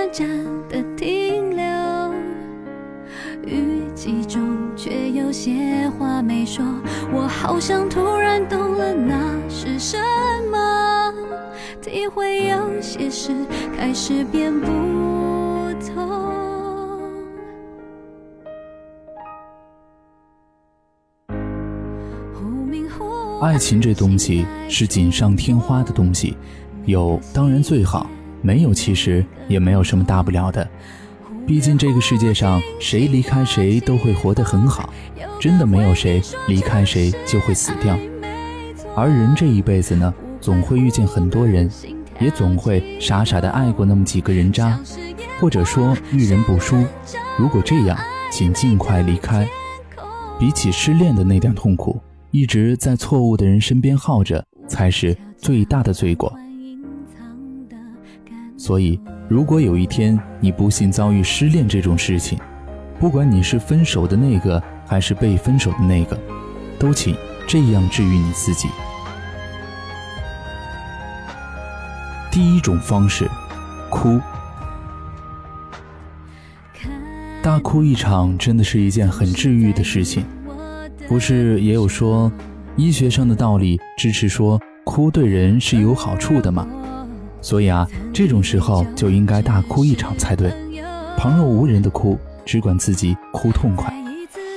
短暂的停留，语气中却有些话没说，我好像突然懂了那是什么，体会有些事开始变不同。爱情这东西是锦上添花的东西，有当然最好，没有其实也没有什么大不了的。毕竟这个世界上谁离开谁都会活得很好，真的没有谁离开谁就会死掉。而人这一辈子呢，总会遇见很多人，也总会傻傻的爱过那么几个人渣，或者说遇人不淑。如果这样，请尽快离开。比起失恋的那点痛苦。一直在错误的人身边耗着，才是最大的罪过。所以，如果有一天你不幸遭遇失恋这种事情，不管你是分手的那个还是被分手的那个，都请这样治愈你自己。第一种方式，哭，大哭一场，真的是一件很治愈的事情。不是也有说，医学上的道理支持说哭对人是有好处的吗？所以啊，这种时候就应该大哭一场才对，旁若无人的哭，只管自己哭痛快。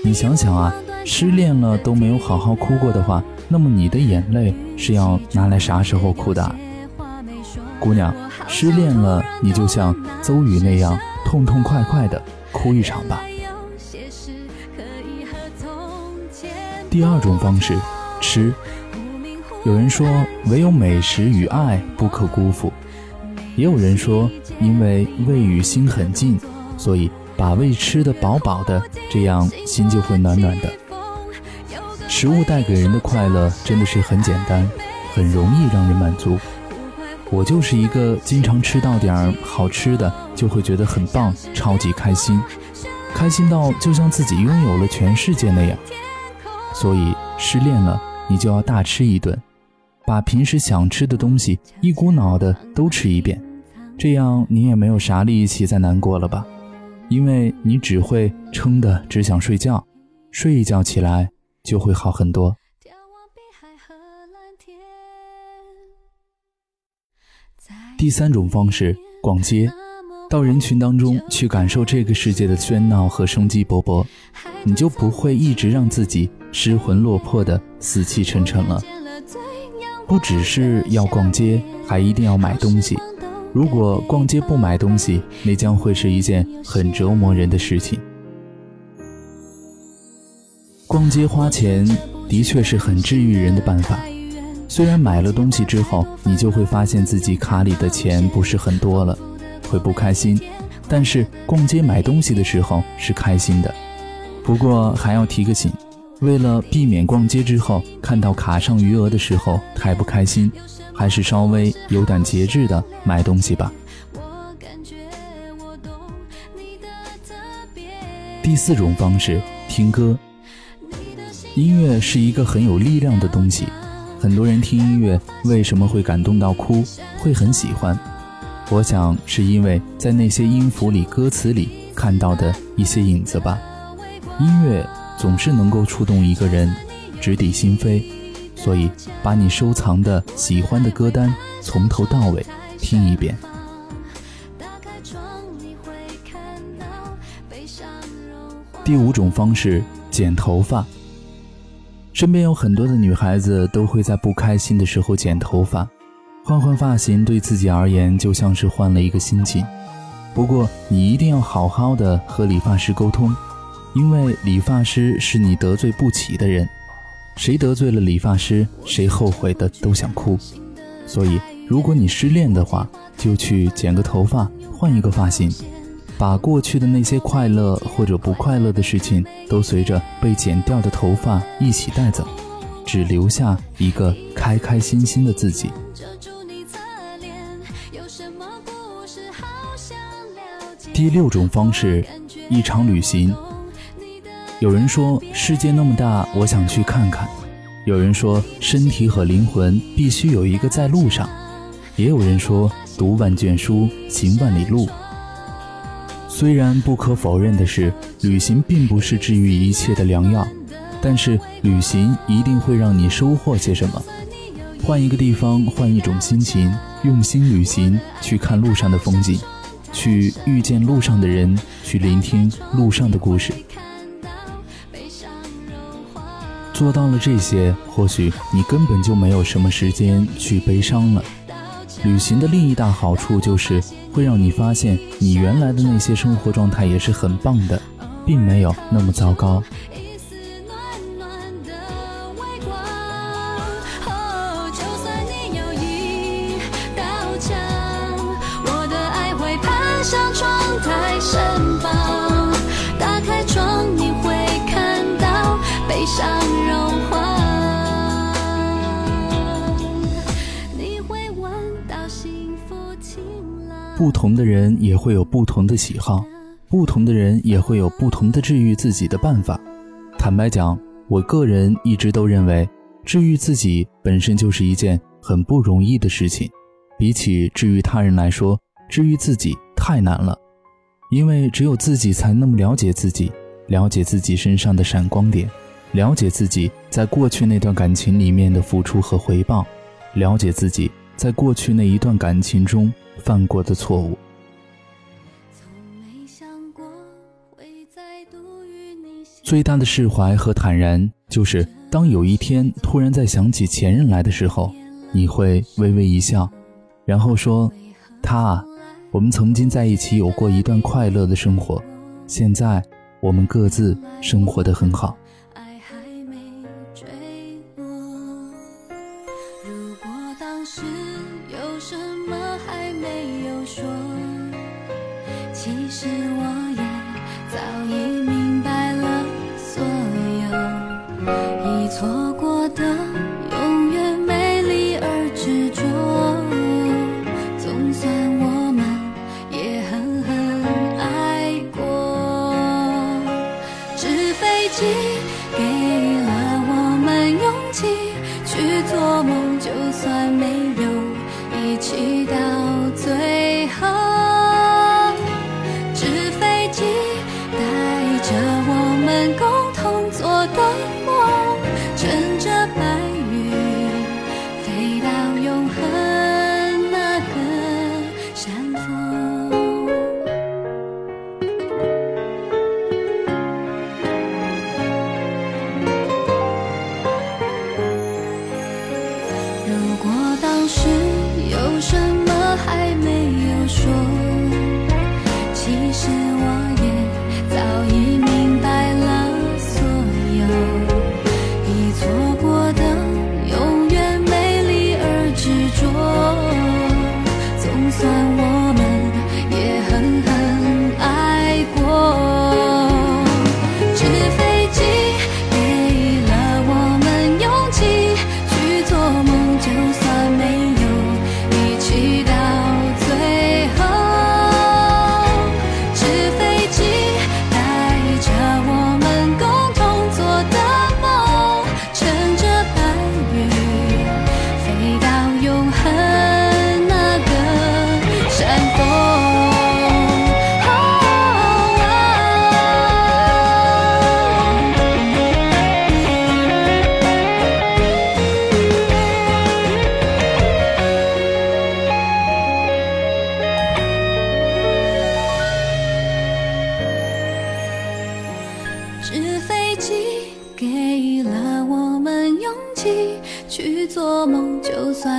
你想想啊，失恋了都没有好好哭过的话，那么你的眼泪是要拿来啥时候哭的？姑娘，失恋了你就像邹宇那样痛痛快快的哭一场吧。第二种方式，吃。有人说，唯有美食与爱不可辜负；也有人说，因为胃与心很近，所以把胃吃得饱饱的，这样心就会暖暖的。食物带给人的快乐真的是很简单，很容易让人满足。我就是一个经常吃到点儿好吃的就会觉得很棒，超级开心，开心到就像自己拥有了全世界那样。所以失恋了，你就要大吃一顿，把平时想吃的东西一股脑的都吃一遍，这样你也没有啥力气再难过了吧？因为你只会撑的只想睡觉，睡一觉起来就会好很多。第三种方式，逛街，到人群当中去感受这个世界的喧闹和生机勃勃，你就不会一直让自己。失魂落魄的死气沉沉了。不只是要逛街，还一定要买东西。如果逛街不买东西，那将会是一件很折磨人的事情。逛街花钱的确是很治愈人的办法。虽然买了东西之后，你就会发现自己卡里的钱不是很多了，会不开心。但是逛街买东西的时候是开心的。不过还要提个醒。为了避免逛街之后看到卡上余额的时候太不开心，还是稍微有点节制的买东西吧。第四种方式，听歌。音乐是一个很有力量的东西，很多人听音乐为什么会感动到哭，会很喜欢？我想是因为在那些音符里、歌词里看到的一些影子吧。音乐。总是能够触动一个人，直抵心扉，所以把你收藏的喜欢的歌单从头到尾听一遍。第五种方式，剪头发。身边有很多的女孩子都会在不开心的时候剪头发，换换发型对自己而言就像是换了一个心情。不过你一定要好好的和理发师沟通。因为理发师是你得罪不起的人，谁得罪了理发师，谁后悔的都想哭，所以如果你失恋的话，就去剪个头发，换一个发型，把过去的那些快乐或者不快乐的事情都随着被剪掉的头发一起带走，只留下一个开开心心的自己。第六种方式，一场旅行。有人说世界那么大，我想去看看；有人说身体和灵魂必须有一个在路上。也有人说，读万卷书，行万里路。虽然不可否认的是，旅行并不是治愈一切的良药，但是旅行一定会让你收获些什么。换一个地方，换一种心情，用心旅行，去看路上的风景，去遇见路上的人，去聆听路上的故事。做到了这些，或许你根本就没有什么时间去悲伤了。旅行的另一大好处就是会让你发现，你原来的那些生活状态也是很棒的，并没有那么糟糕。不同的人也会有不同的喜好，不同的人也会有不同的治愈自己的办法。坦白讲，我个人一直都认为，治愈自己本身就是一件很不容易的事情。比起治愈他人来说，治愈自己太难了，因为只有自己才那么了解自己，了解自己身上的闪光点，了解自己在过去那段感情里面的付出和回报，了解自己在过去那一段感情中。犯过的错误。最大的释怀和坦然，就是当有一天突然再想起前任来的时候，你会微微一笑，然后说：“他啊，我们曾经在一起有过一段快乐的生活，现在我们各自生活的很好。”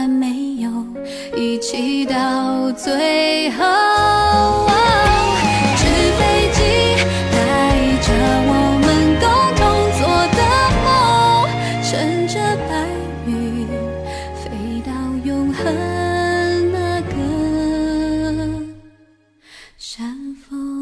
也没有一起到最后纸飞机带着我们共同做的梦乘着白云飞到永恒那个山峰。